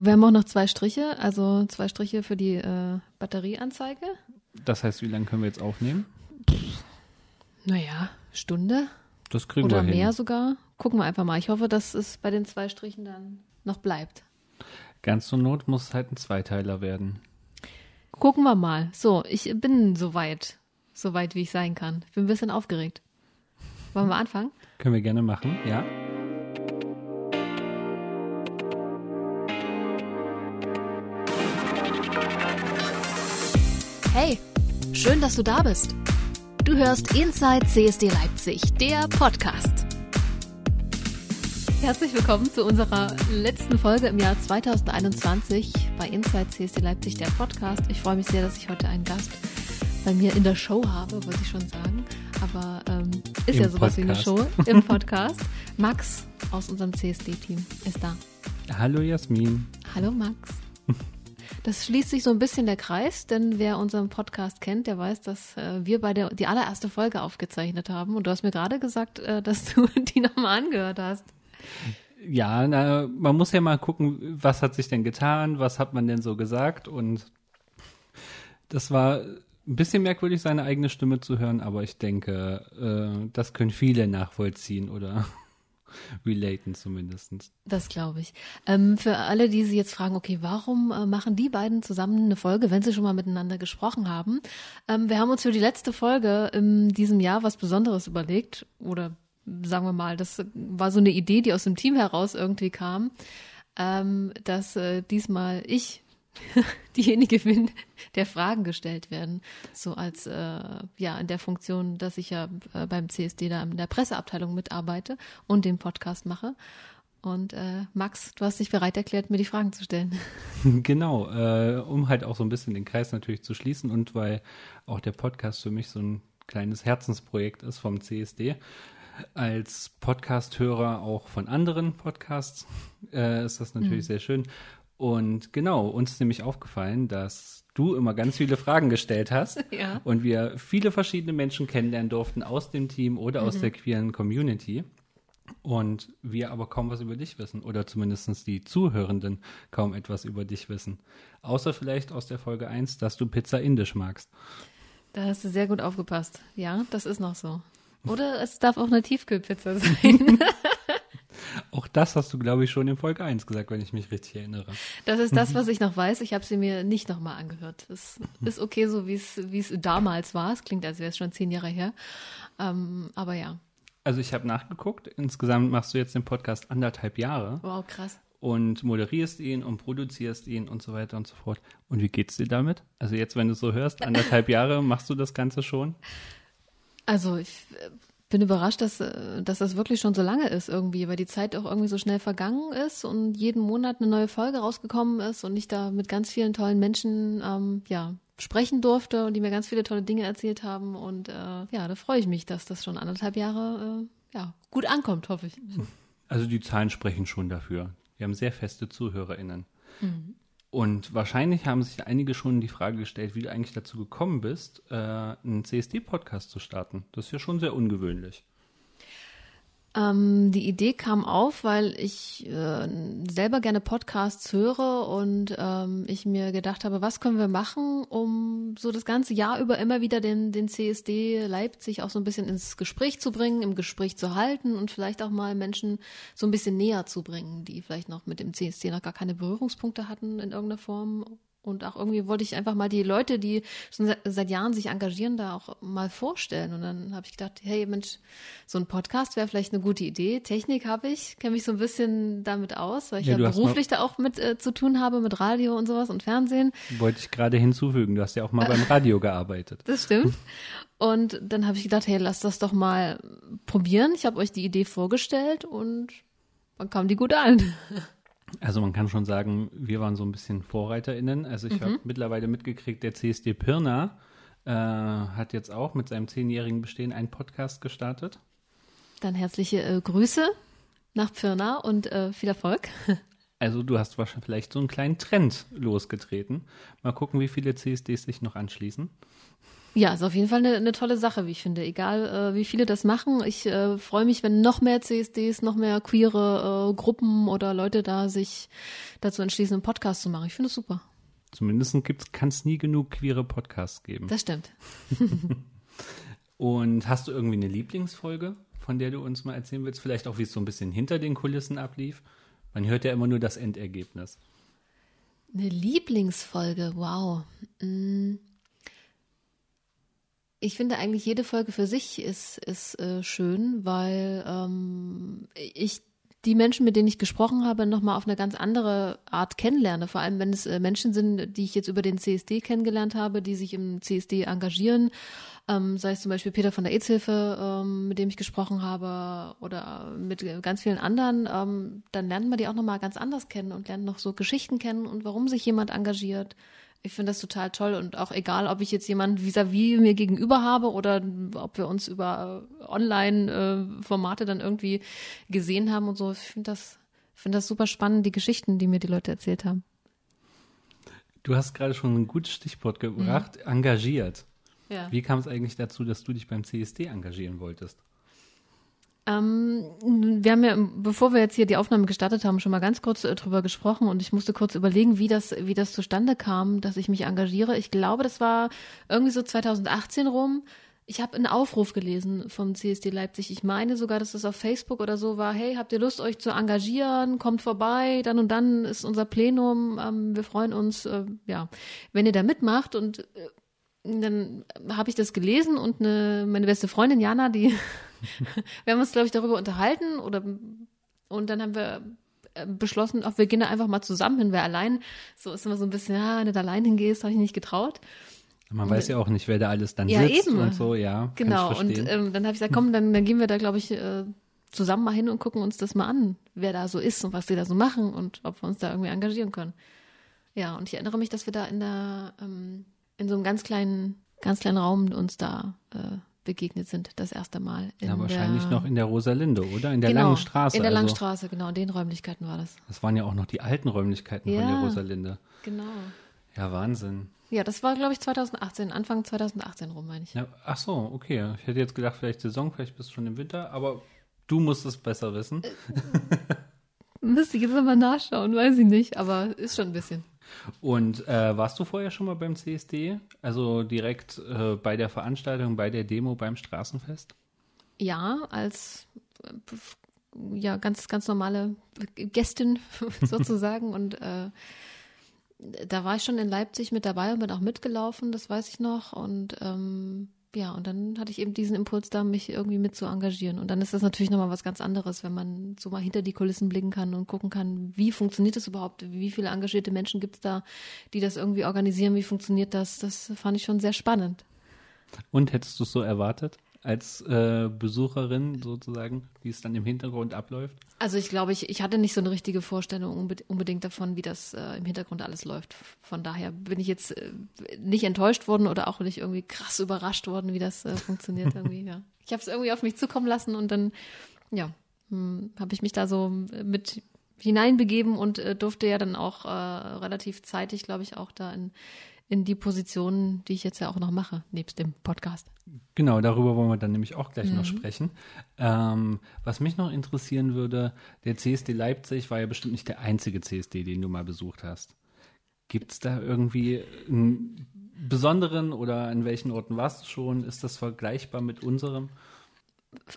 Wir haben auch noch zwei Striche, also zwei Striche für die äh, Batterieanzeige. Das heißt, wie lange können wir jetzt aufnehmen? Naja, Stunde Das kriegen oder wir hin. mehr sogar. Gucken wir einfach mal. Ich hoffe, dass es bei den zwei Strichen dann noch bleibt. Ganz zur Not muss es halt ein Zweiteiler werden. Gucken wir mal. So, ich bin soweit, soweit wie ich sein kann. Ich bin ein bisschen aufgeregt. Wollen wir anfangen? Können wir gerne machen, ja? Hey, schön, dass du da bist. Du hörst Inside CSD Leipzig, der Podcast. Herzlich willkommen zu unserer letzten Folge im Jahr 2021 bei Inside CSD Leipzig, der Podcast. Ich freue mich sehr, dass ich heute einen Gast bei mir in der Show habe, wollte ich schon sagen. Aber ähm, ist Im ja sowas wie eine Podcast. Show im Podcast. Max aus unserem CSD-Team ist da. Hallo Jasmin. Hallo Max. Das schließt sich so ein bisschen der Kreis, denn wer unseren Podcast kennt, der weiß, dass äh, wir beide die allererste Folge aufgezeichnet haben. Und du hast mir gerade gesagt, äh, dass du die nochmal angehört hast. Ja, na, man muss ja mal gucken, was hat sich denn getan, was hat man denn so gesagt und das war ein bisschen merkwürdig, seine eigene Stimme zu hören, aber ich denke, äh, das können viele nachvollziehen oder relaten zumindest. Das glaube ich. Ähm, für alle, die sich jetzt fragen, okay, warum äh, machen die beiden zusammen eine Folge, wenn sie schon mal miteinander gesprochen haben? Ähm, wir haben uns für die letzte Folge in diesem Jahr was Besonderes überlegt oder sagen wir mal, das war so eine Idee, die aus dem Team heraus irgendwie kam, ähm, dass äh, diesmal ich diejenige bin, der Fragen gestellt werden, so als äh, ja in der Funktion, dass ich ja äh, beim CSD da in der Presseabteilung mitarbeite und den Podcast mache. Und äh, Max, du hast dich bereit erklärt, mir die Fragen zu stellen. Genau, äh, um halt auch so ein bisschen den Kreis natürlich zu schließen und weil auch der Podcast für mich so ein kleines Herzensprojekt ist vom CSD. Als Podcast-Hörer auch von anderen Podcasts äh, ist das natürlich sehr schön. Und genau, uns ist nämlich aufgefallen, dass du immer ganz viele Fragen gestellt hast Ja. und wir viele verschiedene Menschen kennenlernen durften aus dem Team oder aus der queeren Community. Und wir aber kaum was über dich wissen oder zumindest die Zuhörenden kaum etwas über dich wissen. Außer vielleicht aus der Folge 1, dass du Pizza indisch magst. Da hast du sehr gut aufgepasst. Ja, das ist noch so. Oder es darf auch eine Tiefkühlpizza sein. Auch das hast du, glaube ich, schon in Folge 1 gesagt, wenn ich mich richtig erinnere. Das ist das, was ich noch weiß. Ich habe sie mir nicht nochmal angehört. Es ist okay, so wie es wie es damals war. Es klingt, als wäre es schon zehn Jahre her. Ähm, aber ja, Also ich habe nachgeguckt, insgesamt machst du jetzt den Podcast anderthalb Jahre wow, krass. und moderierst ihn und produzierst ihn und so weiter und so fort. Und wie geht's dir damit? Also jetzt, wenn du es so hörst, anderthalb Jahre machst du das Ganze schon? Also ich äh, bin überrascht, dass, äh, dass das wirklich schon so lange ist irgendwie, weil die Zeit auch irgendwie so schnell vergangen ist und jeden Monat eine neue Folge rausgekommen ist und ich da mit ganz vielen tollen Menschen ähm, ja sprechen durfte und die mir ganz viele tolle Dinge erzählt haben und äh, ja, da freue ich mich, dass das schon anderthalb Jahre äh, ja gut ankommt, hoffe ich. Also die Zahlen sprechen schon dafür. Wir haben sehr feste ZuhörerInnen. Und wahrscheinlich haben sich einige schon die Frage gestellt, wie du eigentlich dazu gekommen bist, äh, einen CSD-Podcast zu starten. Das ist ja schon sehr ungewöhnlich. Ähm, die Idee kam auf, weil ich äh, selber gerne Podcasts höre und ähm, ich mir gedacht habe, was können wir machen, um so das ganze Jahr über immer wieder den, den CSD Leipzig auch so ein bisschen ins Gespräch zu bringen, im Gespräch zu halten und vielleicht auch mal Menschen so ein bisschen näher zu bringen, die vielleicht noch mit dem CSD noch gar keine Berührungspunkte hatten in irgendeiner Form. Und auch irgendwie wollte ich einfach mal die Leute, die schon seit, seit Jahren sich engagieren, da auch mal vorstellen. Und dann habe ich gedacht, hey Mensch, so ein Podcast wäre vielleicht eine gute Idee. Technik habe ich, kenne mich so ein bisschen damit aus, weil ich Ja, ja, beruflich da auch mit äh, zu tun habe, mit Radio und sowas und Fernsehen. Wollte ich gerade hinzufügen. Du hast ja auch mal beim Radio gearbeitet. Das stimmt. Und dann habe ich gedacht, hey, lass das doch mal probieren. Ich habe euch die Idee vorgestellt und dann kam die gut an. Also man kann schon sagen, wir waren so ein bisschen VorreiterInnen. Also ich habe mittlerweile mitgekriegt, der CSD Pirna äh, hat jetzt auch mit seinem zehnjährigen Bestehen einen Podcast gestartet. Dann herzliche äh, Grüße nach Pirna und äh, viel Erfolg. Also du hast wahrscheinlich vielleicht so einen kleinen Trend losgetreten. Mal gucken, wie viele CSDs sich noch anschließen. Ja, ist auf jeden Fall eine, eine tolle Sache, wie ich finde. Egal, äh, wie viele das machen. Ich äh, freue mich, wenn noch mehr CSDs, noch mehr queere äh, Gruppen oder Leute da sich dazu entschließen, einen Podcast zu machen. Ich finde es super. Zumindest kann es nie genug queere Podcasts geben. Das stimmt. Und hast du irgendwie eine Lieblingsfolge, von der du uns mal erzählen willst? Vielleicht auch, wie es so ein bisschen hinter den Kulissen ablief? Man hört ja immer nur das Endergebnis. Eine Lieblingsfolge, wow. Mm. Ich finde eigentlich jede Folge für sich ist, ist äh, schön, weil ähm, ich die Menschen, mit denen ich gesprochen habe, nochmal auf eine ganz andere Art kennenlerne. Vor allem, wenn es äh, Menschen sind, die ich jetzt über den CSD kennengelernt habe, die sich im CSD engagieren. Ähm, sei es zum Beispiel Peter von der AIDS-Hilfe, ähm, mit dem ich gesprochen habe, oder mit ganz vielen anderen, ähm, dann lernt man die auch nochmal ganz anders kennen und lernt noch so Geschichten kennen und warum sich jemand engagiert. Ich finde das total toll und auch egal, ob ich jetzt jemanden vis-à-vis mir gegenüber habe oder ob wir uns über äh, Online-Formate dann irgendwie gesehen haben und so. Ich finde das, finde das super spannend, die Geschichten, die mir die Leute erzählt haben. Du hast gerade schon ein gutes Stichwort gebracht, mhm. engagiert. Ja. Wie kam es eigentlich dazu, dass du dich beim CSD engagieren wolltest? Ähm, wir haben ja, bevor wir jetzt hier die Aufnahme gestartet haben, schon mal ganz kurz äh, drüber gesprochen und ich musste kurz überlegen, wie das, wie das zustande kam, dass ich mich engagiere. Ich glaube, das war irgendwie so 2018 rum. Ich habe einen Aufruf gelesen vom CSD Leipzig. Ich meine sogar, dass das auf Facebook oder so war. Hey, habt ihr Lust, euch zu engagieren? Kommt vorbei. Dann und dann ist unser Plenum. Ähm, wir freuen uns, äh, ja, wenn ihr da mitmacht. Und äh, dann habe ich das gelesen und eine, meine beste Freundin Jana, die wir haben uns, glaube ich, darüber unterhalten oder und dann haben wir äh, beschlossen, auch wir gehen da einfach mal zusammen hin, wer allein. So ist immer so ein bisschen, ja, wenn du da allein hingehst, habe ich nicht getraut. Man und, weiß ja auch nicht, wer da alles dann ja, sitzt eben. und so, ja. Genau, und ähm, dann habe ich gesagt, komm, dann, dann gehen wir da, glaube ich, äh, zusammen mal hin und gucken uns das mal an, wer da so ist und was die da so machen und ob wir uns da irgendwie engagieren können. Ja, und ich erinnere mich, dass wir da in der, ähm, in so einem ganz kleinen, ganz kleinen Raum uns da äh, begegnet sind, das erste Mal. ja, wahrscheinlich der, noch in der Rosalinde, oder? In der genau, langen Straße. In der also. langen Straße, genau, in den Räumlichkeiten war das. Das waren ja auch noch die alten Räumlichkeiten ja, von der Rosalinde. Genau. Ja, Wahnsinn. Ja, das war, glaube ich, 2018, Anfang 2018 rum, meine ich. Ja, ach so, okay. Ich hätte jetzt gedacht, vielleicht Saison, vielleicht bist du schon im Winter, aber du musst es besser wissen. Äh, müsste ich jetzt nochmal nachschauen, weiß ich nicht, aber ist schon ein bisschen. Und äh, warst du vorher schon mal beim CSD? Also direkt äh, bei der Veranstaltung, bei der Demo, beim Straßenfest? Ja, als äh, ja ganz ganz normale Gästin sozusagen und äh, da war ich schon in Leipzig mit dabei und bin auch mitgelaufen, das weiß ich noch und ähm, ja, und dann hatte ich eben diesen Impuls da, mich irgendwie mit zu engagieren. Und dann ist das natürlich nochmal was ganz anderes, wenn man so mal hinter die Kulissen blicken kann und gucken kann, wie funktioniert das überhaupt? Wie viele engagierte Menschen gibt es da, die das irgendwie organisieren? Wie funktioniert das? Das fand ich schon sehr spannend. Und hättest du es so erwartet? Als äh, Besucherin sozusagen, wie es dann im Hintergrund abläuft? Also ich glaube, ich, ich hatte nicht so eine richtige Vorstellung unbedingt davon, wie das äh, im Hintergrund alles läuft. Von daher bin ich jetzt äh, nicht enttäuscht worden oder auch nicht irgendwie krass überrascht worden, wie das äh, funktioniert irgendwie. Ja. Ich habe es irgendwie auf mich zukommen lassen und dann, ja, hm, habe ich mich da so mit hineinbegeben und äh, durfte ja dann auch äh, relativ zeitig, glaube ich, auch da in in die Position, die ich jetzt ja auch noch mache, nebst dem Podcast. Genau, darüber wollen wir dann nämlich auch gleich mhm. noch sprechen. Ähm, was mich noch interessieren würde, der CSD Leipzig war ja bestimmt nicht der einzige CSD, den du mal besucht hast. Gibt es da irgendwie einen besonderen oder an welchen Orten warst du schon? Ist das vergleichbar mit unserem?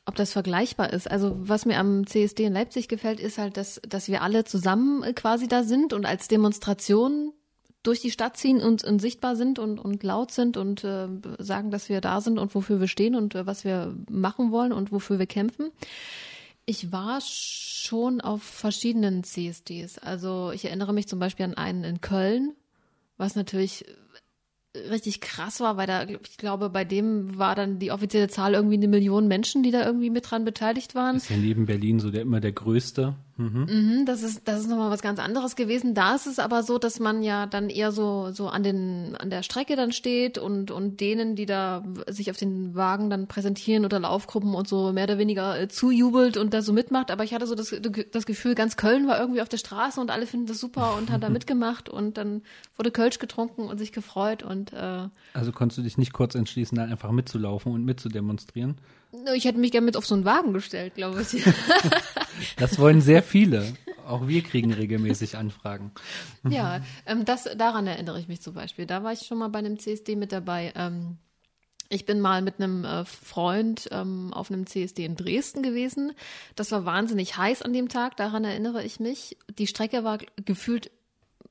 ob das vergleichbar ist. Also was mir am CSD in Leipzig gefällt, ist halt, dass, dass wir alle zusammen quasi da sind und als Demonstration durch die Stadt ziehen und, und sichtbar sind und, und laut sind und äh, sagen, dass wir da sind und wofür wir stehen und äh, was wir machen wollen und wofür wir kämpfen. Ich war schon auf verschiedenen CSDs. Also ich erinnere mich zum Beispiel an einen in Köln, was natürlich richtig krass war, weil da, ich glaube, bei dem war dann die offizielle Zahl irgendwie eine Million Menschen, die da irgendwie mit dran beteiligt waren. ist ja neben Berlin so der immer der größte. Mhm, das ist, das ist nochmal was ganz anderes gewesen. Da ist es aber so, dass man ja dann eher so, so an den, an der Strecke dann steht und, und denen, die da sich auf den Wagen dann präsentieren oder Laufgruppen und so mehr oder weniger äh, zujubelt und da so mitmacht. Aber ich hatte so das, das Gefühl, ganz Köln war irgendwie auf der Straße und alle finden das super und hat da mitgemacht und dann wurde Kölsch getrunken und sich gefreut und, äh, Also konntest du dich nicht kurz entschließen, dann einfach mitzulaufen und mitzudemonstrieren? ich hätte mich gerne mit auf so einen Wagen gestellt, glaube ich. Das wollen sehr viele. Auch wir kriegen regelmäßig Anfragen. Ja, ähm, das, daran erinnere ich mich zum Beispiel. Da war ich schon mal bei einem CSD mit dabei. Ähm, ich bin mal mit einem äh, Freund ähm, auf einem CSD in Dresden gewesen. Das war wahnsinnig heiß an dem Tag, daran erinnere ich mich. Die Strecke war gefühlt,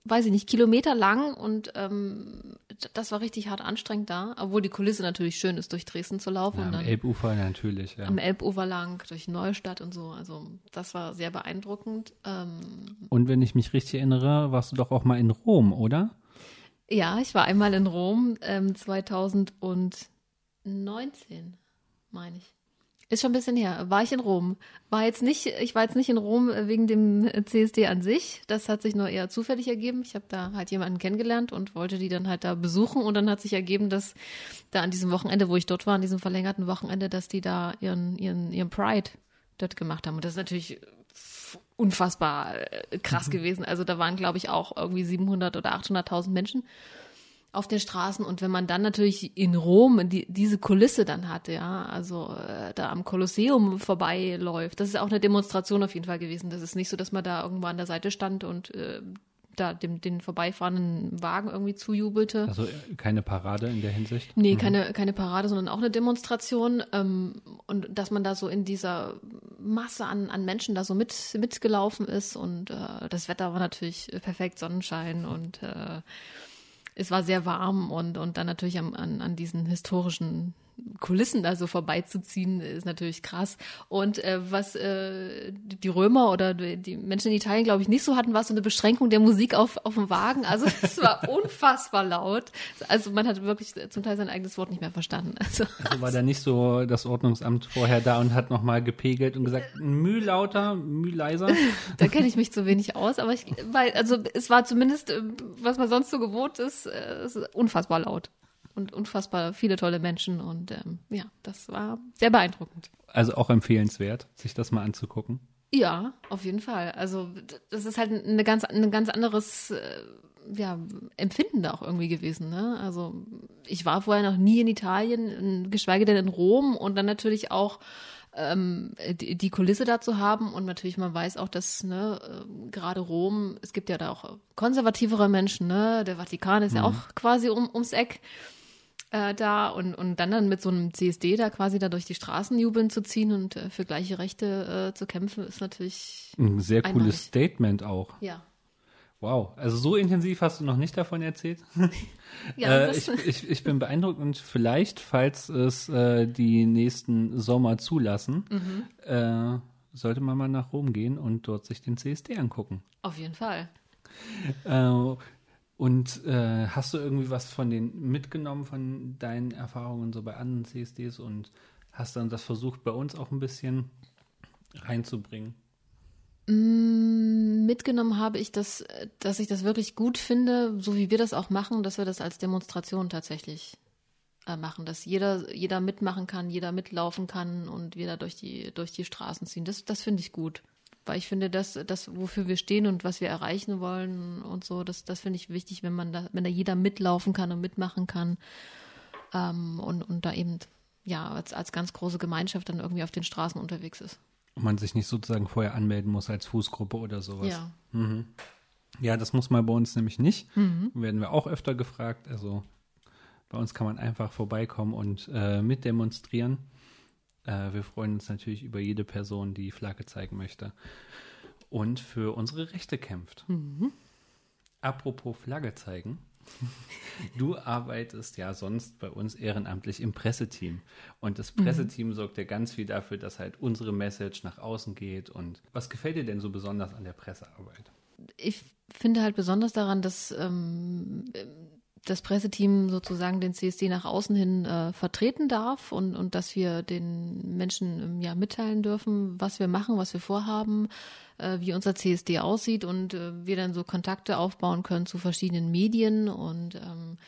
weiß ich nicht, Kilometer lang und ähm, das war richtig hart anstrengend da, obwohl die Kulisse natürlich schön ist, durch Dresden zu laufen. Ja, am dann Elbufer natürlich. Ja. am Elbufer lang, durch Neustadt und so. Also das war sehr beeindruckend. Ähm, Und wenn ich mich richtig erinnere, warst du doch auch mal in Rom, oder? Ja, ich war einmal in Rom ähm, 2019, meine ich. Ist schon ein bisschen her. War ich in Rom. War jetzt nicht, ich war jetzt nicht in Rom wegen dem CSD an sich. Das hat sich nur eher zufällig ergeben. Ich habe da halt jemanden kennengelernt und wollte die dann halt da besuchen. Und dann hat sich ergeben, dass da an diesem Wochenende, wo ich dort war, an diesem verlängerten Wochenende, dass die da ihren, ihren, ihren Pride dort gemacht haben. Und das ist natürlich unfassbar äh, krass gewesen. Also da waren, glaube ich, auch irgendwie 700 oder 800.000 Menschen auf den Straßen und wenn man dann natürlich in Rom die, diese Kulisse dann hat, ja, also äh, da am Kolosseum vorbeiläuft, das ist auch eine Demonstration auf jeden Fall gewesen. Das ist nicht so, dass man da irgendwo an der Seite stand und äh, da dem, den vorbeifahrenden Wagen irgendwie zujubelte. Also äh, keine Parade in der Hinsicht? Nee, keine, keine Parade, sondern auch eine Demonstration. Ähm, und dass man da so in dieser Masse an, an Menschen da so mit, mitgelaufen ist. Und äh, das Wetter war natürlich perfekt, Sonnenschein und äh, es war sehr warm und, und dann natürlich am, an, an diesen historischen Kulissen da so vorbeizuziehen, ist natürlich krass. Und äh, was äh, die Römer oder die Menschen in Italien, glaube ich, nicht so hatten, war so eine Beschränkung der Musik auf, auf dem Wagen. Also es war unfassbar laut. Also man hat wirklich zum Teil sein eigenes Wort nicht mehr verstanden. Also, Also war da nicht so das Ordnungsamt vorher da und hat nochmal gepegelt und gesagt, Müh lauter, Müh leiser? da kenne ich mich zu wenig aus, aber ich, weil, also es war zumindest, äh, was man sonst so gewohnt ist, äh, es ist unfassbar laut. Und unfassbar viele tolle Menschen und ähm, ja, das war sehr beeindruckend. Also auch empfehlenswert, sich das mal anzugucken. Ja, auf jeden Fall. Also das ist halt eine ganz, ein ganz anderes äh, ja, Empfinden da auch irgendwie gewesen. Ne? Also ich war vorher noch nie in Italien, geschweige denn in Rom und dann natürlich auch ähm, die, die Kulisse da zu haben und natürlich man weiß auch, dass ne, äh, gerade Rom, es gibt ja da auch konservativere Menschen, ne? der Vatikan ist ja auch quasi um, ums Eck äh, da und, und dann dann mit so einem CSD da quasi da durch die Straßen jubeln zu ziehen und äh, für gleiche Rechte äh, zu kämpfen, ist natürlich, Ein sehr Einmalig. cooles Statement auch. ja. Wow, also so intensiv hast du noch nicht davon erzählt. Ja, äh, ich, ich, ich bin beeindruckt und vielleicht, falls es äh, die nächsten Sommer zulassen, Mhm. äh, sollte man mal nach Rom gehen und dort sich den CSD angucken. auf jeden Fall. Und äh, hast du irgendwie was von den mitgenommen von deinen Erfahrungen so bei anderen CSDs und hast dann das versucht bei uns auch ein bisschen reinzubringen? Mm, Mitgenommen habe ich das, dass ich das wirklich gut finde, so wie wir das auch machen, dass wir das als Demonstration tatsächlich äh, machen, dass jeder, jeder mitmachen kann, jeder mitlaufen kann und wir da durch die, durch die Straßen ziehen. Das, das finde ich gut. Weil ich finde, dass das, wofür wir stehen und was wir erreichen wollen und so, das, das finde ich wichtig, wenn man da, wenn da jeder mitlaufen kann und mitmachen kann. Ähm, und, und da eben, ja, als, als ganz große Gemeinschaft dann irgendwie auf den Straßen unterwegs ist. Und man sich nicht sozusagen vorher anmelden muss als Fußgruppe oder sowas. Ja. Ja, das muss man bei uns nämlich nicht. Werden wir auch öfter gefragt. Also bei uns kann man einfach vorbeikommen und äh, mitdemonstrieren. Äh, wir freuen uns natürlich über jede Person, die Flagge zeigen möchte und für unsere Rechte kämpft. Apropos Flagge zeigen. Du arbeitest ja sonst bei uns ehrenamtlich im Presseteam. Und das Presseteam sorgt ja ganz viel dafür, dass halt unsere Message nach außen geht. Und was gefällt dir denn so besonders an der Pressearbeit? ich finde halt besonders daran, dass ähm, das Presseteam sozusagen den CSD nach außen hin äh, vertreten darf und, und dass wir den Menschen ähm, ja mitteilen dürfen, was wir machen, was wir vorhaben, äh, wie unser CSD aussieht und äh, wir dann so Kontakte aufbauen können zu verschiedenen Medien und ähm,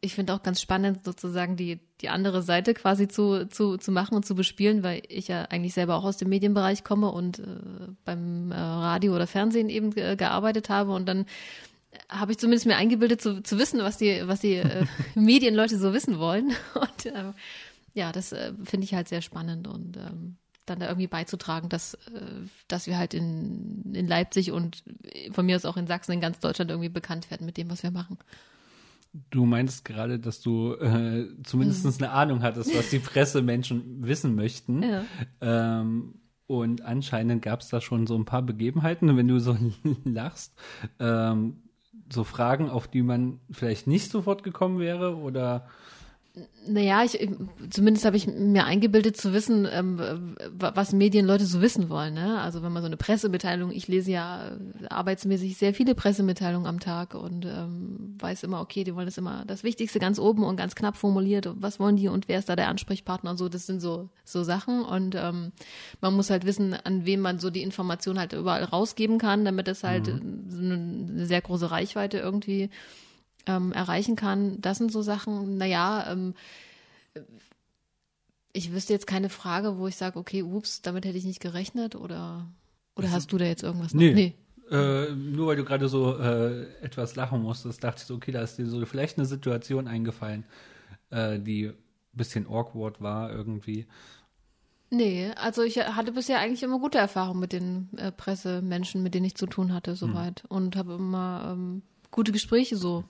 ich finde auch ganz spannend, sozusagen die, die andere Seite quasi zu, zu, zu machen und zu bespielen, weil ich ja eigentlich selber auch aus dem Medienbereich komme und äh, beim äh, Radio oder Fernsehen eben äh, gearbeitet habe und dann habe ich zumindest mir eingebildet zu, zu wissen, was die, was die äh, Medienleute so wissen wollen. Und äh, ja, das äh, finde ich halt sehr spannend und ähm, dann da irgendwie beizutragen, dass, äh, dass wir halt in, in Leipzig und von mir aus auch in Sachsen, in ganz Deutschland irgendwie bekannt werden mit dem, was wir machen. Du meinst gerade, dass du äh, zumindest mhm. eine Ahnung hattest, was die Pressemenschen wissen möchten. Ja. Ähm, und anscheinend gab es da schon so ein paar Begebenheiten, wenn du so lachst. Ähm, so Fragen, auf die man vielleicht nicht sofort gekommen wäre oder naja, ich, zumindest habe ich mir eingebildet zu wissen, ähm, was Medienleute so wissen wollen. Ne? Also wenn man so eine Pressemitteilung, ich lese ja äh, arbeitsmäßig sehr viele Pressemitteilungen am Tag und ähm, weiß immer, okay, die wollen das immer das Wichtigste ganz oben und ganz knapp formuliert. Was wollen die und wer ist da der Ansprechpartner und so. Das sind so so Sachen und ähm, man muss halt wissen, an wem man so die Information halt überall rausgeben kann, damit es halt mhm. eine sehr große Reichweite irgendwie ähm, erreichen kann. Das sind so Sachen, naja, ähm, ich wüsste jetzt keine Frage, wo ich sage, okay, ups, damit hätte ich nicht gerechnet oder, oder hast du da jetzt irgendwas noch? Nee. nee. Äh, nur weil du gerade so äh, etwas lachen musstest, dachte ich so, okay, da ist dir so vielleicht eine Situation eingefallen, äh, die ein bisschen awkward war irgendwie. Nee, also ich hatte bisher eigentlich immer gute Erfahrungen mit den äh, Pressemenschen, mit denen ich zu tun hatte, soweit. Hm. Und habe immer ähm, gute Gespräche so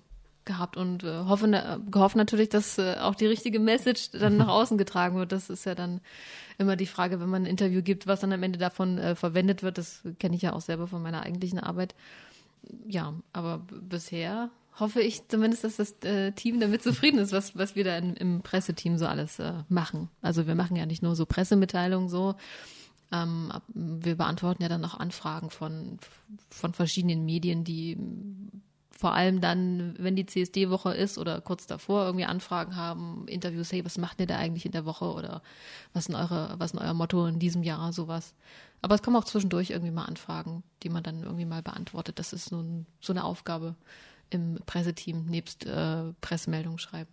gehabt und äh, hoffe, äh, gehofft natürlich, dass äh, auch die richtige Message dann nach außen getragen wird. Das ist ja dann immer die Frage, wenn man ein Interview gibt, was dann am Ende davon äh, verwendet wird. Das kenne ich ja auch selber von meiner eigentlichen Arbeit. Ja, aber bisher hoffe ich zumindest, dass das äh, Team damit zufrieden ist, was, was wir da in, im Presseteam so alles äh, machen. Also wir machen ja nicht nur so Pressemitteilungen so, ähm, wir beantworten ja dann auch Anfragen von, von verschiedenen Medien, die vor allem dann, wenn die CSD-Woche ist oder kurz davor irgendwie Anfragen haben, Interviews, hey, was macht ihr da eigentlich in der Woche oder was ist eure, was ist euer Motto in diesem Jahr, sowas. Aber es kommen auch zwischendurch irgendwie mal Anfragen, die man dann irgendwie mal beantwortet. Das ist nun so eine Aufgabe im Presseteam, nebst äh, Pressemeldungen schreiben.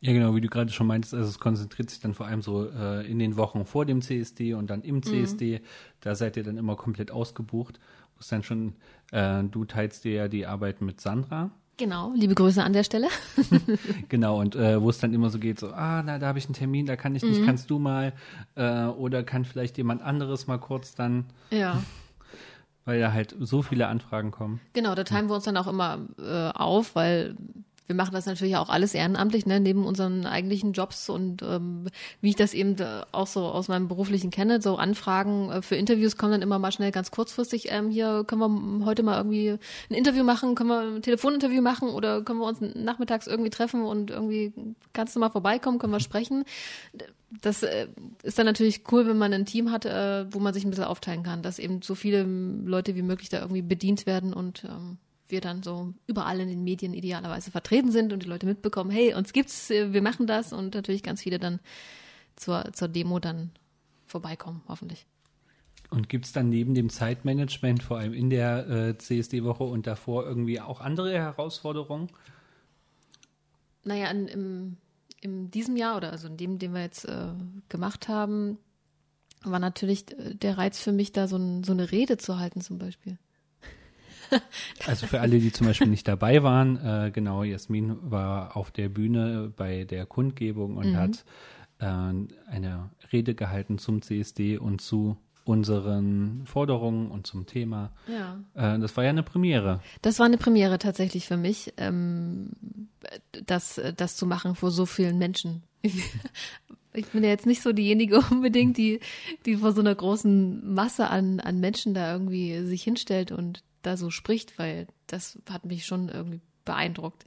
Ja, genau, wie du gerade schon meintest, also es konzentriert sich dann vor allem so äh, in den Wochen vor dem CSD und dann im CSD. Mhm. Da seid ihr dann immer komplett ausgebucht ist dann schon, äh, du teilst dir ja die Arbeit mit Sandra. Genau, liebe Grüße an der Stelle. genau, und äh, wo es dann immer so geht, so, ah, na, da habe ich einen Termin, da kann ich nicht, mhm. kannst du mal, äh, oder kann vielleicht jemand anderes mal kurz dann. Ja. Weil da halt so viele Anfragen kommen. Genau, da teilen wir uns dann auch immer äh, auf, weil wir machen das natürlich auch alles ehrenamtlich, ne, neben unseren eigentlichen Jobs und ähm, wie ich das eben auch so aus meinem beruflichen kenne, so Anfragen äh, für Interviews kommen dann immer mal schnell ganz kurzfristig, ähm, hier können wir heute mal irgendwie ein Interview machen, können wir ein Telefoninterview machen oder können wir uns nachmittags irgendwie treffen und irgendwie kannst du mal vorbeikommen, können wir sprechen. Das äh, ist dann natürlich cool, wenn man ein Team hat, äh, wo man sich ein bisschen aufteilen kann, dass eben so viele Leute wie möglich da irgendwie bedient werden und ähm, wir dann so überall in den Medien idealerweise vertreten sind und die Leute mitbekommen, hey, uns gibt's, äh, wir machen das und natürlich ganz viele dann zur, zur Demo dann vorbeikommen, hoffentlich. Und gibt es dann neben dem Zeitmanagement, vor allem in der äh, CSD-Woche und davor, irgendwie auch andere Herausforderungen? Naja, in, im, in diesem Jahr oder also in dem, den wir jetzt äh, gemacht haben, war natürlich äh, der Reiz für mich, da so, ein, so eine Rede zu halten zum Beispiel. Also für alle, die zum Beispiel nicht dabei waren, äh, genau, Jasmin war auf der Bühne bei der Kundgebung und mhm. hat äh, eine Rede gehalten zum CSD und zu unseren Forderungen und zum Thema. Ja. Äh, das war ja eine Premiere. Das war eine Premiere tatsächlich für mich, ähm, das, das zu machen vor so vielen Menschen. ich bin ja jetzt nicht so diejenige unbedingt, die, die vor so einer großen Masse an, an Menschen da irgendwie sich hinstellt und da so spricht, weil das hat mich schon irgendwie beeindruckt.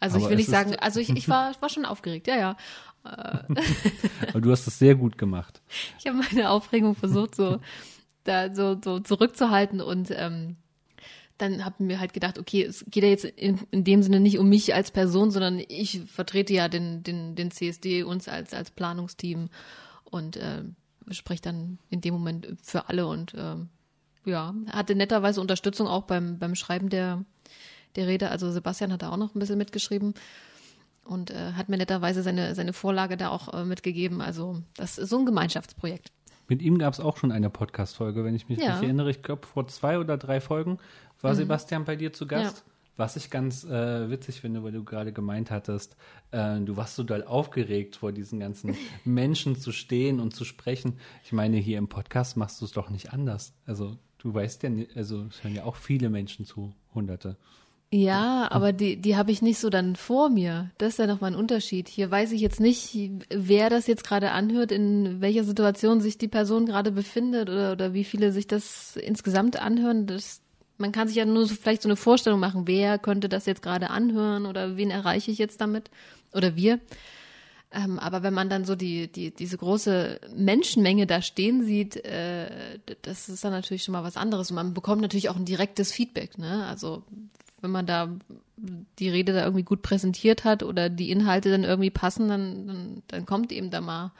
Also Aber ich will nicht sagen, also ich, ich war, war schon aufgeregt, ja, ja. Aber du hast es sehr gut gemacht. Ich habe meine Aufregung versucht, so da so, so zurückzuhalten und ähm, dann habe mir halt gedacht, okay, es geht ja jetzt in, in dem Sinne nicht um mich als Person, sondern ich vertrete ja den, den, den CSD, uns als, als Planungsteam und äh, spreche dann in dem Moment für alle und äh, ja, hatte netterweise Unterstützung auch beim, beim Schreiben der, der Rede. Also Sebastian hat da auch noch ein bisschen mitgeschrieben und äh, hat mir netterweise seine, seine Vorlage da auch äh, mitgegeben. Also das ist so ein Gemeinschaftsprojekt. Mit ihm gab es auch schon eine Podcast-Folge, wenn ich mich Ja. erinnere. Ich glaube, vor zwei oder drei Folgen war Sebastian bei dir zu Gast. Ja. Was ich ganz äh, witzig finde, weil du gerade gemeint hattest, äh, du warst so doll aufgeregt, vor diesen ganzen Menschen zu stehen und zu sprechen. Ich meine, hier im Podcast machst du es doch nicht anders. Also du weißt ja, also es hören ja auch viele Menschen zu, Hunderte. Ja, aber die, die habe ich nicht so dann vor mir. Das ist ja nochmal ein Unterschied. Hier weiß ich jetzt nicht, wer das jetzt gerade anhört, in welcher Situation sich die Person gerade befindet oder, oder wie viele sich das insgesamt anhören. Das, man kann sich ja nur so, vielleicht so eine Vorstellung machen, wer könnte das jetzt gerade anhören oder wen erreiche ich jetzt damit oder wir. Ähm, aber wenn man dann so die, die, diese große Menschenmenge da stehen sieht, äh, das ist dann natürlich schon mal was anderes. Und man bekommt natürlich auch ein direktes Feedback. Ne? Also wenn man da die Rede da irgendwie gut präsentiert hat oder die Inhalte dann irgendwie passen, dann, dann, dann kommt eben da mal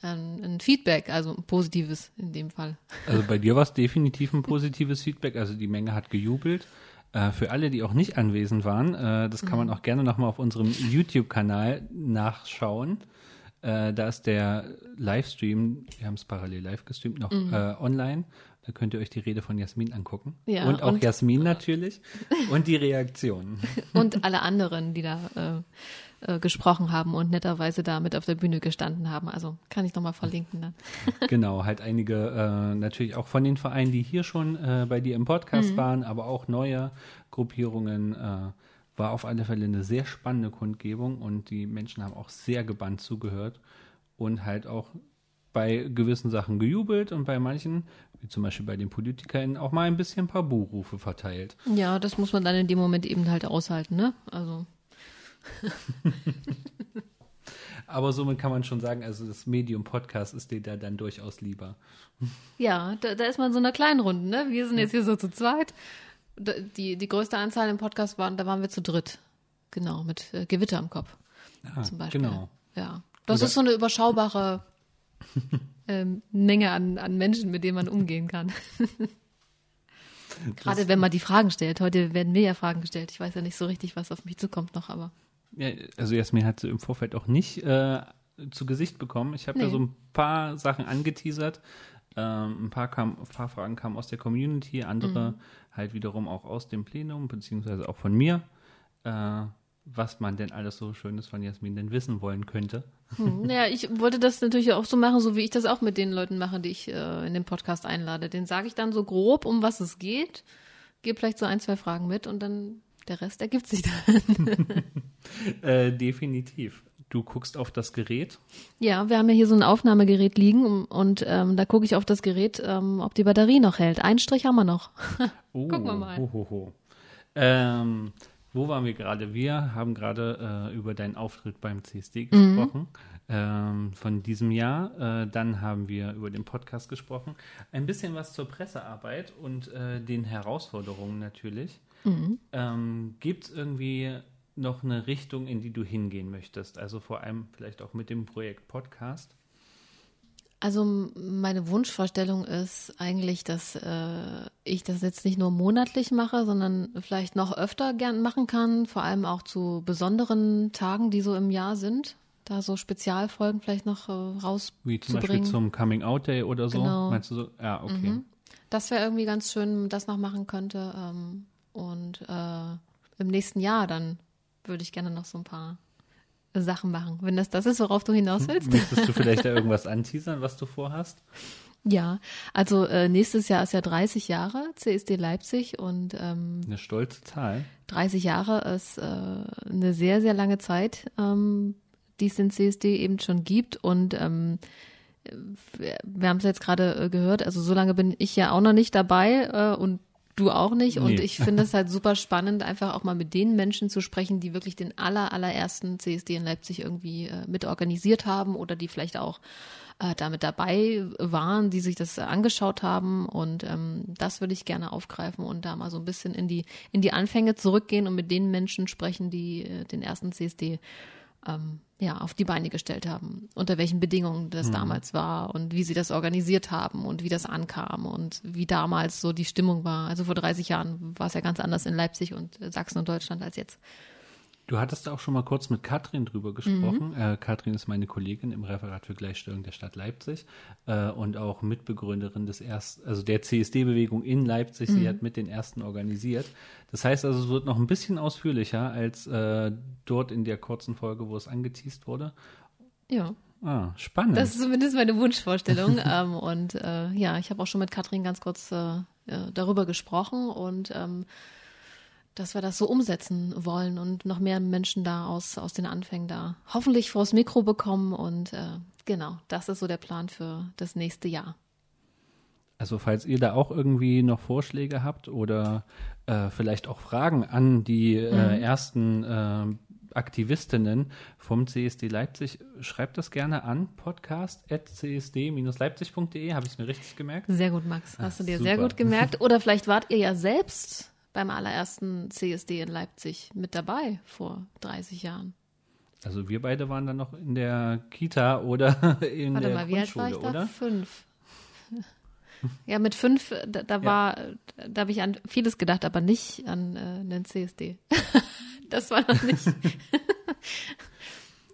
ein, ein Feedback, also ein positives in dem Fall. Also bei dir war es definitiv ein positives Feedback. Also die Menge hat gejubelt. Äh, für alle, die auch nicht anwesend waren, äh, das kann man auch gerne nochmal auf unserem YouTube-Kanal nachschauen. Äh, da ist der Livestream, wir haben es parallel live gestreamt, noch äh, online. Da könnt ihr euch die Rede von Jasmin angucken. Ja, und auch und- Jasmin natürlich. Und die Reaktionen. Und alle anderen, die da äh, äh, gesprochen haben und netterweise da mit auf der Bühne gestanden haben. Also kann ich nochmal verlinken dann. genau, halt einige äh, natürlich auch von den Vereinen, die hier schon äh, bei dir im Podcast waren, aber auch neue Gruppierungen. War auf alle Fälle eine sehr spannende Kundgebung und die Menschen haben auch sehr gebannt zugehört und halt auch bei gewissen Sachen gejubelt und bei manchen, wie zum Beispiel bei den PolitikerInnen, auch mal ein bisschen ein paar Buhrufe verteilt. Ja, das muss man dann in dem Moment eben halt aushalten, ne? Also Aber somit kann man schon sagen, also das Medium Podcast ist dir da dann durchaus lieber. Ja, da, da ist man in so einer kleinen Runde, ne? Wir sind jetzt hier so zu zweit. Da- Die, die größte Anzahl im Podcast waren, da waren wir zu dritt. Genau, mit äh, Gewitter im Kopf Ah, zum Beispiel. Genau. Ja. Das Oder- ist so eine überschaubare ähm, Menge an, an Menschen, mit denen man umgehen kann. Gerade wenn man die Fragen stellt. Heute werden mir ja Fragen gestellt. Ich weiß ja nicht so richtig, was auf mich zukommt noch, aber. Ja, also Jasmin hat sie im Vorfeld auch nicht äh, zu Gesicht bekommen. Ich habe da Nee. so ein paar Sachen angeteasert. Ähm, ein, paar kam, ein paar Fragen kamen aus der Community, andere halt wiederum auch aus dem Plenum, beziehungsweise auch von mir, äh, was man denn alles so Schönes von Jasmin denn wissen wollen könnte. Hm, Naja, ich wollte das natürlich auch so machen, so wie ich das auch mit den Leuten mache, die ich äh, in den Podcast einlade. Den sage ich dann so grob, um was es geht, gebe vielleicht so ein, zwei Fragen mit und dann der Rest ergibt sich dann. Äh, definitiv. Du guckst auf das Gerät. Ja, wir haben ja hier so ein Aufnahmegerät liegen und ähm, da gucke ich auf das Gerät, ähm, ob die Batterie noch hält. Einen Strich haben wir noch. Oh, Gucken wir mal. Ho, ho, ho. Ähm, wo waren wir gerade? Wir haben gerade äh, über deinen Auftritt beim CSD Mhm. gesprochen ähm, von diesem Jahr. Äh, dann haben wir über den Podcast gesprochen. Ein bisschen was zur Pressearbeit und äh, den Herausforderungen natürlich. Mhm. Ähm, Gibt es irgendwie noch eine Richtung, in die du hingehen möchtest? Also vor allem vielleicht auch mit dem Projekt Podcast. Also meine Wunschvorstellung ist eigentlich, dass äh, ich das jetzt nicht nur monatlich mache, sondern vielleicht noch öfter gern machen kann, vor allem auch zu besonderen Tagen, die so im Jahr sind. Da so Spezialfolgen vielleicht noch äh, Wie zum Beispiel rauszubringen. zum Coming Out Day oder so. Genau. Meinst du so? Ja, okay. Das wäre irgendwie ganz schön, wenn man das noch machen könnte. Ähm, und äh, im nächsten Jahr dann würde ich gerne noch so ein paar Sachen machen. Wenn das das ist, worauf du hinaus willst. Möchtest du vielleicht da irgendwas anteasern, was du vorhast? Ja, also äh, nächstes Jahr ist ja 30 Jahre CSD Leipzig und ähm, Eine stolze Zahl. 30 Jahre ist äh, eine sehr, sehr lange Zeit, ähm, die es den CSD eben schon gibt und ähm, wir, wir haben es jetzt gerade äh, gehört, also so lange bin ich ja auch noch nicht dabei äh, und Du auch nicht. Und Nee. ich finde es halt super spannend, einfach auch mal mit den Menschen zu sprechen, die wirklich den aller, allerersten CSD in Leipzig irgendwie äh, mit organisiert haben oder die vielleicht auch äh, damit dabei waren, die sich das äh, angeschaut haben. Und ähm, das würde ich gerne aufgreifen und da mal so ein bisschen in die, in die Anfänge zurückgehen und mit den Menschen sprechen, die äh, den ersten CSD ähm, ja, auf die Beine gestellt haben, unter welchen Bedingungen das damals war und wie sie das organisiert haben und wie das ankam und wie damals so die Stimmung war. Also vor 30 Jahren war es ja ganz anders in Leipzig und Sachsen und Deutschland als jetzt. Du hattest auch schon mal kurz mit Katrin drüber Mhm. gesprochen. Äh, Katrin ist meine Kollegin im Referat für Gleichstellung der Stadt Leipzig äh, und auch Mitbegründerin des ersten, also der CSD-Bewegung in Leipzig. Mhm. Sie hat mit den ersten organisiert. Das heißt also, es wird noch ein bisschen ausführlicher als äh, dort in der kurzen Folge, wo es angeteased wurde. Ja, Ah, spannend. das ist zumindest meine Wunschvorstellung. ähm, und äh, ja, ich habe auch schon mit Katrin ganz kurz äh, äh, darüber gesprochen und ähm, dass wir das so umsetzen wollen und noch mehr Menschen da aus, aus den Anfängen da hoffentlich vors Mikro bekommen. Und äh, genau, das ist so der Plan für das nächste Jahr. Also falls ihr da auch irgendwie noch Vorschläge habt oder äh, vielleicht auch Fragen an die äh, ersten äh, Aktivistinnen vom CSD Leipzig, schreibt das gerne an podcast.csd-leipzig.de. Habe ich es mir richtig gemerkt? Sehr gut, Max. Hast du dir super. sehr gut gemerkt. Oder vielleicht wart ihr ja selbst beim allerersten CSD in Leipzig mit dabei vor 30 Jahren. Also wir beide waren dann noch in der Kita oder in Warte der mal, wie alt war ich da? oder? Fünf. Ja, mit fünf, da, da war, da habe ich an vieles gedacht, aber nicht an äh, einen CSD. das war noch nicht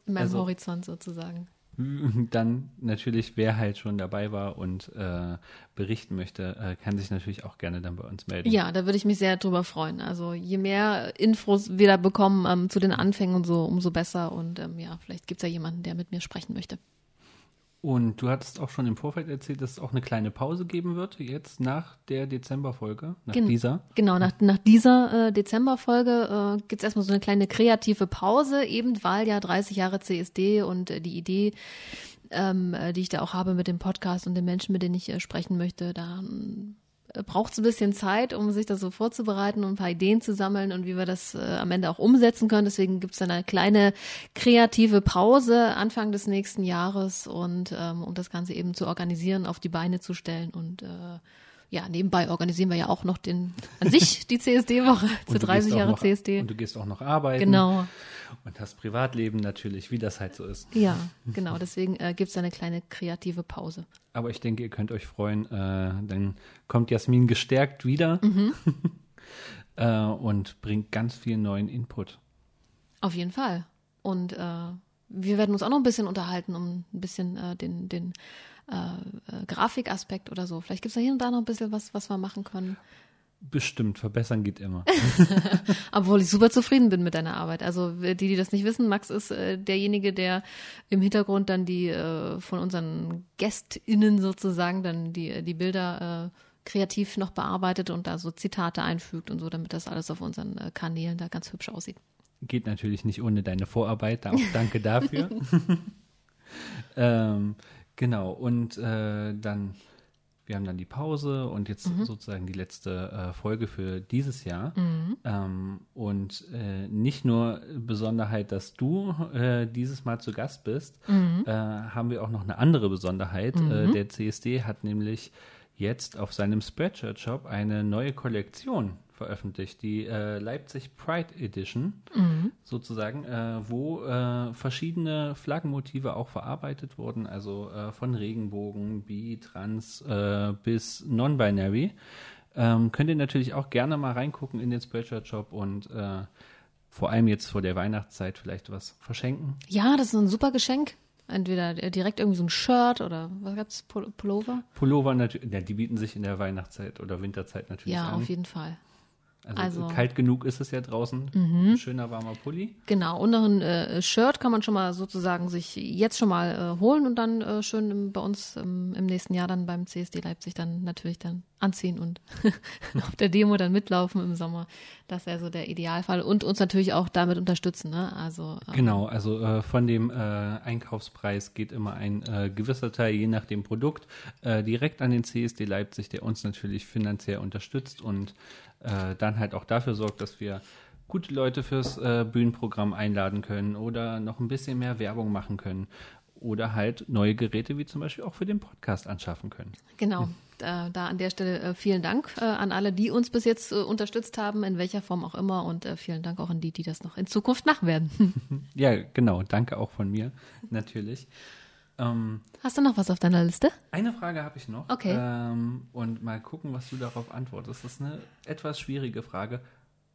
in meinem Also- Horizont sozusagen. Dann natürlich, wer halt schon dabei war und äh, berichten möchte, äh, kann sich natürlich auch gerne dann bei uns melden. Ja, da würde ich mich sehr drüber freuen. Also je mehr Infos wir da bekommen ähm, zu den Anfängen und so, umso besser. Und ähm, ja, vielleicht gibt's ja jemanden, der mit mir sprechen möchte. Und du hattest auch schon im Vorfeld erzählt, dass es auch eine kleine Pause geben wird, jetzt nach der Dezemberfolge, nach Gen- dieser. Genau, nach, nach dieser äh, Dezemberfolge äh, gibt's erstmal so eine kleine kreative Pause, eben weil ja 30 Jahre CSD und äh, die Idee, ähm, äh, die ich da auch habe mit dem Podcast und den Menschen, mit denen ich äh, sprechen möchte, da braucht es ein bisschen Zeit, um sich das so vorzubereiten und ein paar Ideen zu sammeln und wie wir das äh, am Ende auch umsetzen können. Deswegen gibt's dann eine kleine kreative Pause Anfang des nächsten Jahres und ähm, um das Ganze eben zu organisieren, auf die Beine zu stellen und äh, ja, nebenbei organisieren wir ja auch noch den, an sich die CSD-Woche zu Und du 30 gehst auch Jahre noch, CSD. Und du gehst auch noch arbeiten. Genau, Und hast Privatleben natürlich, wie das halt so ist. ja, genau. Deswegen äh, gibt's eine kleine kreative Pause. Aber ich denke, ihr könnt euch freuen. Äh, dann kommt Jasmin gestärkt wieder Mhm. äh, und bringt ganz viel neuen Input. Auf jeden Fall. Und äh, wir werden uns auch noch ein bisschen unterhalten, um ein bisschen äh, den, den äh, äh, Grafikaspekt oder so. Vielleicht gibt's da hier und da noch ein bisschen was, was wir machen können. Bestimmt, verbessern geht immer. Obwohl ich super zufrieden bin mit deiner Arbeit. Also die, die das nicht wissen, Max ist äh, derjenige, der im Hintergrund dann die äh, von unseren GästInnen sozusagen dann die, die Bilder äh, kreativ noch bearbeitet und da so Zitate einfügt und so, damit das alles auf unseren äh, Kanälen da ganz hübsch aussieht. Geht natürlich nicht ohne deine Vorarbeit. Auch danke dafür. ähm, genau, und äh, dann, wir haben dann die Pause und jetzt Mhm. sozusagen die letzte äh, Folge für dieses Jahr. Ähm, und äh, nicht nur Besonderheit, dass du äh, dieses Mal zu Gast bist, Mhm. äh, haben wir auch noch eine andere Besonderheit. Äh, der CSD hat nämlich jetzt auf seinem Spreadshirt-Shop eine neue Kollektion veröffentlicht, die äh, Leipzig Pride Edition sozusagen, äh, wo äh, verschiedene Flaggenmotive auch verarbeitet wurden, also äh, von Regenbogen, Bi, Trans äh, bis Non-Binary. Ähm, könnt ihr natürlich auch gerne mal reingucken in den Spreadshirt-Shop und äh, vor allem jetzt vor der Weihnachtszeit vielleicht was verschenken. Ja, das ist ein super Geschenk. Entweder direkt irgendwie so ein Shirt oder was gab's? Pul- Pullover? Pullover natürlich, ja, die bieten sich in der Weihnachtszeit oder Winterzeit natürlich Ja, an. auf jeden Fall. Also, also- Mhm. kalt genug ist es ja draußen. Ein schöner warmer Pulli. Genau, und noch ein äh, Shirt kann man schon mal sozusagen sich jetzt schon mal äh, holen und dann äh, schön im, bei uns ähm, im nächsten Jahr dann beim CSD Leipzig dann natürlich dann anziehen und auf der Demo dann mitlaufen im Sommer. Das wäre so der Idealfall und uns natürlich auch damit unterstützen. Ne? Also ähm, genau, also äh, von dem äh, Einkaufspreis geht immer ein äh, gewisser Teil, je nach dem Produkt, direkt an den CSD Leipzig, der uns natürlich finanziell unterstützt und äh, dann halt auch dafür sorgt, dass wir gute Leute fürs äh, Bühnenprogramm einladen können oder noch ein bisschen mehr Werbung machen können oder halt neue Geräte wie zum Beispiel auch für den Podcast anschaffen können. Genau. Da, da an der Stelle äh, vielen Dank äh, an alle, die uns bis jetzt äh, unterstützt haben, in welcher Form auch immer. Und vielen Dank auch an die, die das noch in Zukunft machen werden. ja, genau. Danke auch von mir, natürlich. Ähm, Hast du noch was auf deiner Liste? Eine Frage habe ich noch. Okay. Ähm, und mal gucken, was du darauf antwortest. Das ist eine etwas schwierige Frage.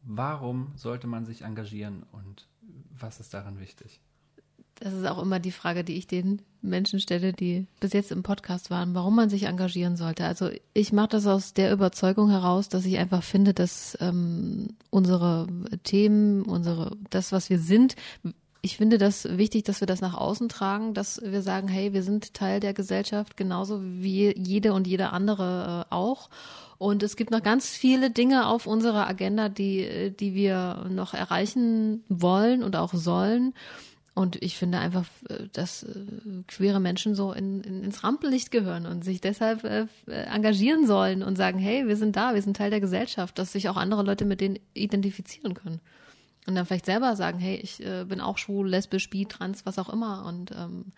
Warum sollte man sich engagieren und was ist daran wichtig? das ist auch immer die Frage, die ich den Menschen stelle, die bis jetzt im Podcast waren, warum man sich engagieren sollte. Also ich mache das aus der Überzeugung heraus, dass ich einfach finde, dass ähm, unsere Themen, unsere das, was wir sind, ich finde das wichtig, dass wir das nach außen tragen, dass wir sagen, hey, wir sind Teil der Gesellschaft, genauso wie jede und jeder andere äh, auch. Und es gibt noch ganz viele Dinge auf unserer Agenda, die, die wir noch erreichen wollen und auch sollen. Und ich finde einfach, äh, dass äh, queere Menschen so in, in, ins Rampenlicht gehören und sich deshalb äh, engagieren sollen und sagen, hey, wir sind da, wir sind Teil der Gesellschaft, dass sich auch andere Leute mit denen identifizieren können. Und dann vielleicht selber sagen, hey, ich äh, bin auch schwul, lesbisch, bi, trans, was auch immer. Und ähm,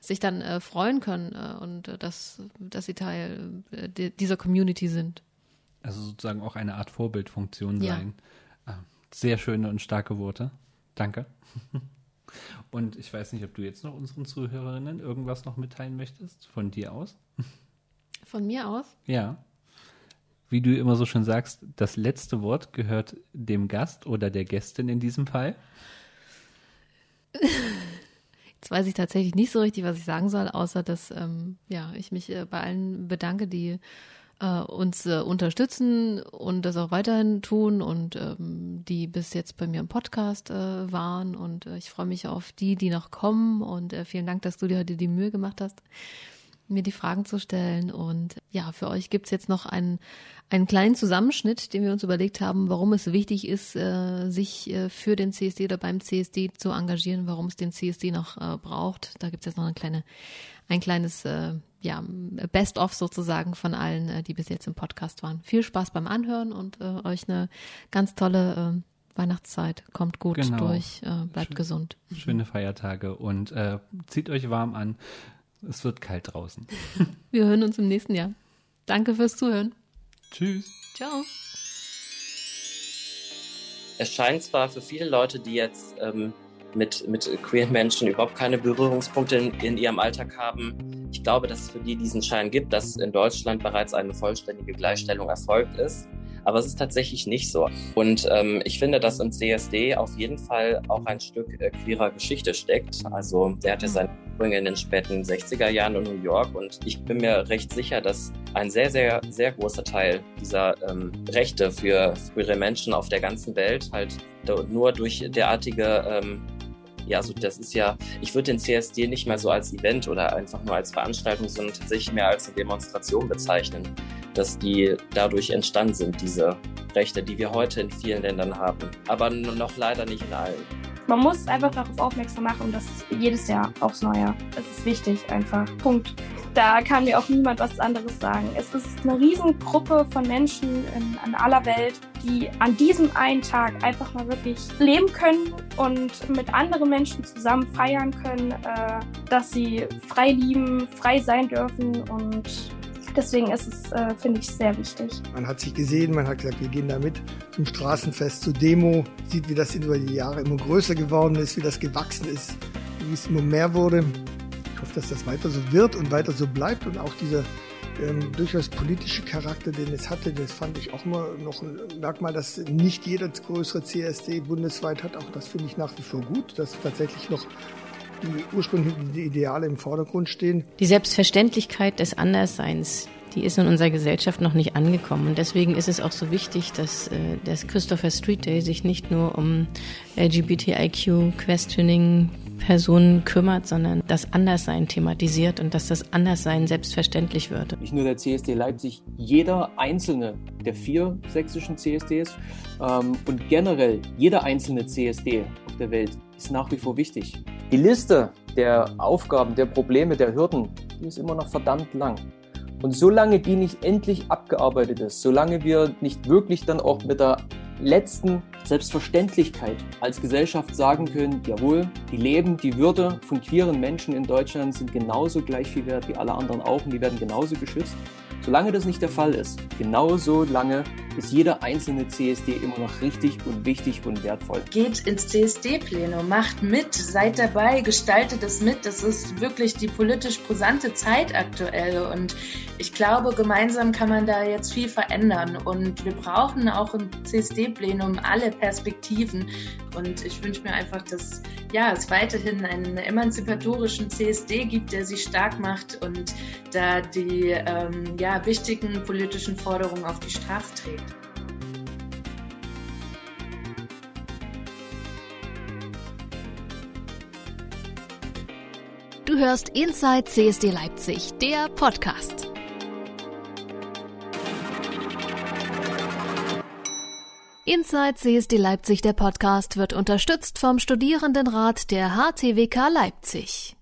sich dann äh, freuen können äh, und äh, dass, dass sie Teil äh, dieser Community sind. Also sozusagen auch eine Art Vorbildfunktion sein. Ja. Ah, sehr schöne und starke Worte. Danke. Und ich weiß nicht, ob du jetzt noch unseren Zuhörerinnen irgendwas noch mitteilen möchtest, von dir aus? Von mir aus? Ja. Wie du immer so schön sagst, das letzte Wort gehört dem Gast oder der Gästin in diesem Fall. Jetzt weiß ich tatsächlich nicht so richtig, was ich sagen soll, außer dass ähm, ja, ich mich äh, bei allen bedanke, die äh, uns äh, unterstützen und das auch weiterhin tun und ähm, die bis jetzt bei mir im Podcast äh, waren. Und äh, ich freue mich auf die, die noch kommen. Und äh, vielen Dank, dass du dir heute die Mühe gemacht hast, mir die Fragen zu stellen. Und ja, für euch gibt's jetzt noch einen, einen kleinen Zusammenschnitt, den wir uns überlegt haben, warum es wichtig ist, äh, sich äh, für den CSD oder beim CSD zu engagieren, warum es den CSD noch äh, braucht. Da gibt's jetzt noch eine kleine, ein kleines ja, Best-of sozusagen von allen, die bis jetzt im Podcast waren. Viel Spaß beim Anhören und euch eine ganz tolle Weihnachtszeit. Kommt gut genau. durch, bleibt Schön, gesund. Schöne Feiertage und zieht euch warm an. Es wird kalt draußen. Wir hören uns im nächsten Jahr. Danke fürs Zuhören. Tschüss. Ciao. Es scheint zwar für viele Leute, die jetzt ähm, mit, mit queeren Menschen überhaupt keine Berührungspunkte in, in ihrem Alltag haben. Ich glaube, dass es für die diesen Schein gibt, dass in Deutschland bereits eine vollständige Gleichstellung erfolgt ist. Aber es ist tatsächlich nicht so. Und ähm, ich finde, dass im CSD auf jeden Fall auch ein Stück äh, queerer Geschichte steckt. Also der hatte seine Ursprünge in den späten 60er Jahren in New York und ich bin mir recht sicher, dass ein sehr, sehr, sehr großer Teil dieser ähm, Rechte für queere Menschen auf der ganzen Welt halt nur durch derartige ähm, ja, also das ist ja, ich würde den CSD nicht mehr so als Event oder einfach nur als Veranstaltung, sondern tatsächlich mehr als eine Demonstration bezeichnen, dass die dadurch entstanden sind, diese Rechte, die wir heute in vielen Ländern haben, aber noch leider nicht in allen. Man muss einfach darauf aufmerksam machen und das jedes Jahr aufs Neue. Es ist wichtig einfach. Punkt. Da kann mir auch niemand was anderes sagen. Es ist eine Riesengruppe von Menschen in, in aller Welt, die an diesem einen Tag einfach mal wirklich leben können und mit anderen Menschen zusammen feiern können, äh, dass sie frei lieben, frei sein dürfen und Deswegen ist es, äh, finde ich, sehr wichtig. Man hat sich gesehen, man hat gesagt, wir gehen da mit zum Straßenfest, zur Demo, sieht, wie das über die Jahre immer größer geworden ist, wie das gewachsen ist, wie es immer mehr wurde. Ich hoffe, dass das weiter so wird und weiter so bleibt und auch dieser ähm, durchaus politische Charakter, den es hatte, das fand ich auch immer noch ein Merkmal, dass nicht jeder größere CSD bundesweit hat. Auch das finde ich nach wie vor gut, dass tatsächlich noch die ursprünglichen Ideale im Vordergrund stehen. Die Selbstverständlichkeit des Andersseins, die ist in unserer Gesellschaft noch nicht angekommen. Und deswegen ist es auch so wichtig, dass äh, das Christopher Street Day sich nicht nur um LGBTIQ Questioning Personen kümmert, sondern das Anderssein thematisiert und dass das Anderssein selbstverständlich wird. Nicht nur der CSD Leipzig, jeder einzelne der vier sächsischen CSDs ähm, und generell jeder einzelne CSD der Welt ist nach wie vor wichtig. Die Liste der Aufgaben, der Probleme, der Hürden, die ist immer noch verdammt lang. Und solange die nicht endlich abgearbeitet ist, solange wir nicht wirklich dann auch mit der letzten Selbstverständlichkeit als Gesellschaft sagen können, jawohl, die Leben, die Würde von queeren Menschen in Deutschland sind genauso gleich viel wert wie alle anderen auch und die werden genauso geschützt. Solange das nicht der Fall ist, genauso lange ist jeder einzelne CSD immer noch richtig und wichtig und wertvoll. Geht ins CSD-Plenum, macht mit, seid dabei, gestaltet es mit. Das ist wirklich die politisch brisante Zeit aktuell und ich glaube, gemeinsam kann man da jetzt viel verändern und wir brauchen auch im CSD-Plenum alle Perspektiven und ich wünsche mir einfach, dass ja, es weiterhin einen emanzipatorischen CSD gibt, der sich stark macht und da die ähm, ja, wichtigen politischen Forderungen auf die Straße trägt. Du hörst Inside CSD Leipzig, der Podcast. Inside CSD Leipzig, der Podcast, wird unterstützt vom Studierendenrat der HTWK Leipzig.